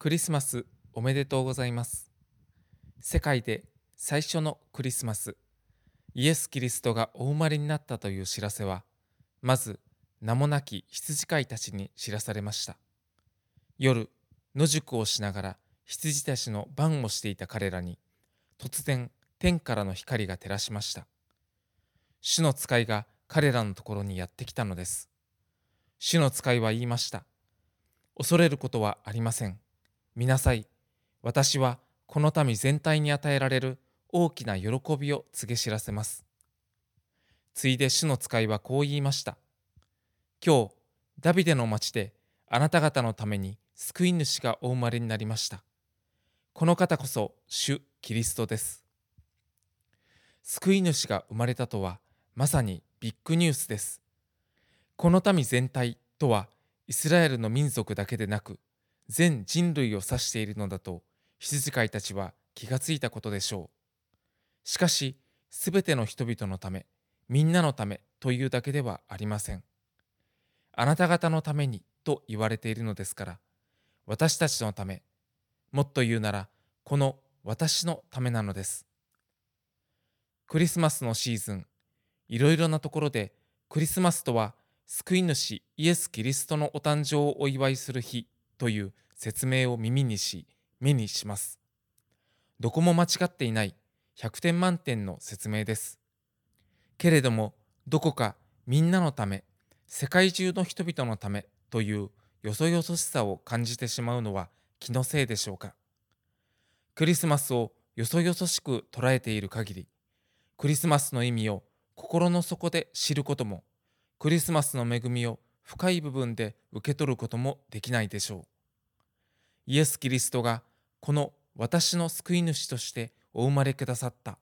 クリスマスおめでとうございます。世界で最初のクリスマス、イエス・キリストがお生まれになったという知らせは、まず名もなき羊飼いたちに知らされました。夜、野宿をしながら羊たちの番をしていた彼らに、突然天からの光が照らしました。主の使いが彼らのところにやってきたのです。主の使いは言いました。恐れることはありません。見なさい。私はこの民全体に与えられる大きな喜びを告げ知らせます。ついで主の使いはこう言いました。今日、ダビデの町であなた方のために救い主がお生まれになりました。この方こそ主キリストです。救い主が生まれたとはまさにビッグニュースです。この民全体とはイスラエルの民族だけでなく全人類を指しているのだと羊飼いたちは気がついたことでしょう。しかし、すべての人々のため、みんなのためというだけではありません。あなた方のためにと言われているのですから、私たちのため、もっと言うなら、この私のためなのです。クリスマスのシーズン、いろいろなところでクリスマスとは救い主イエス・キリストのお誕生をお祝いする日という説明を耳にし目にします。どこも間違っていない100点満点の説明です。けれどもどこかみんなのため世界中の人々のためというよそよそしさを感じてしまうのは気のせいでしょうか。クリスマスをよそよそしく捉えている限りクリスマスの意味を心の底で知ることもクリスマスの恵みを深い部分で受け取ることもできないでしょう。イエス・キリストがこの私の救い主としてお生まれくださった。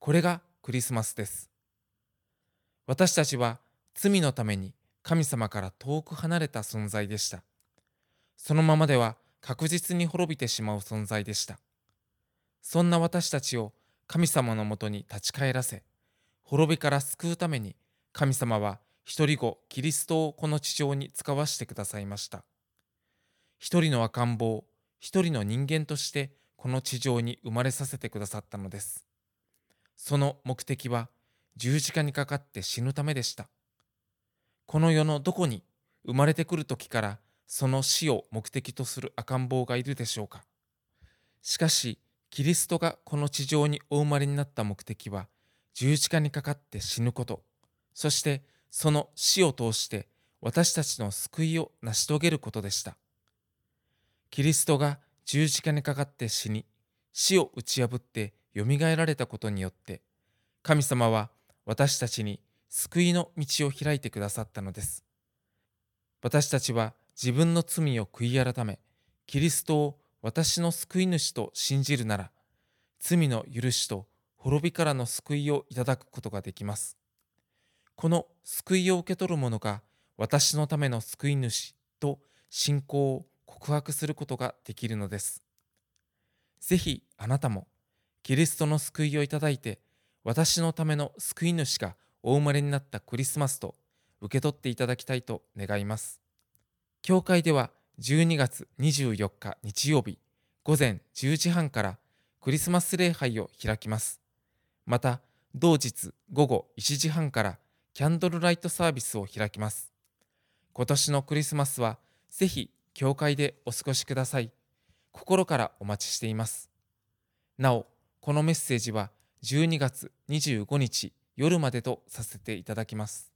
これがクリスマスです。私たちは罪のために神様から遠く離れた存在でした。そのままでは確実に滅びてしまう存在でした。そんな私たちを神様のもとに立ち返らせ、滅びから救うために神様は一人子キリストをこの地上に使わしてくださいました。一人の赤ん坊、一人の人間としてこの地上に生まれさせてくださったのです。その目的は十字架にかかって死ぬためでした。この世のどこに生まれてくる時からその死を目的とする赤ん坊がいるでしょうか。しかし、キリストがこの地上にお生まれになった目的は十字架にかかって死ぬこと、そしてその死を通して私たちの救いを成し遂げることでした。キリストが十字架にかかって死に、死を打ち破ってよみがえられたことによって、神様は私たちに救いの道を開いてくださったのです。私たちは自分の罪を悔い改め、キリストを私の救い主と信じるなら、罪の許しと滅びからの救いをいただくことができます。この救いを受け取る者が私のための救い主と信仰を告白することができるのです。ぜひあなたもキリストの救いをいただいて私のための救い主がお生まれになったクリスマスと受け取っていただきたいと願います。教会では12月24日日曜日午前10時半からクリスマス礼拝を開きます。また同日午後1時半からキャンドルライトサービスを開きます。今年のクリスマスはぜひ教会でお過ごしください。心からお待ちしています。なお、このメッセージは12月25日夜までとさせていただきます。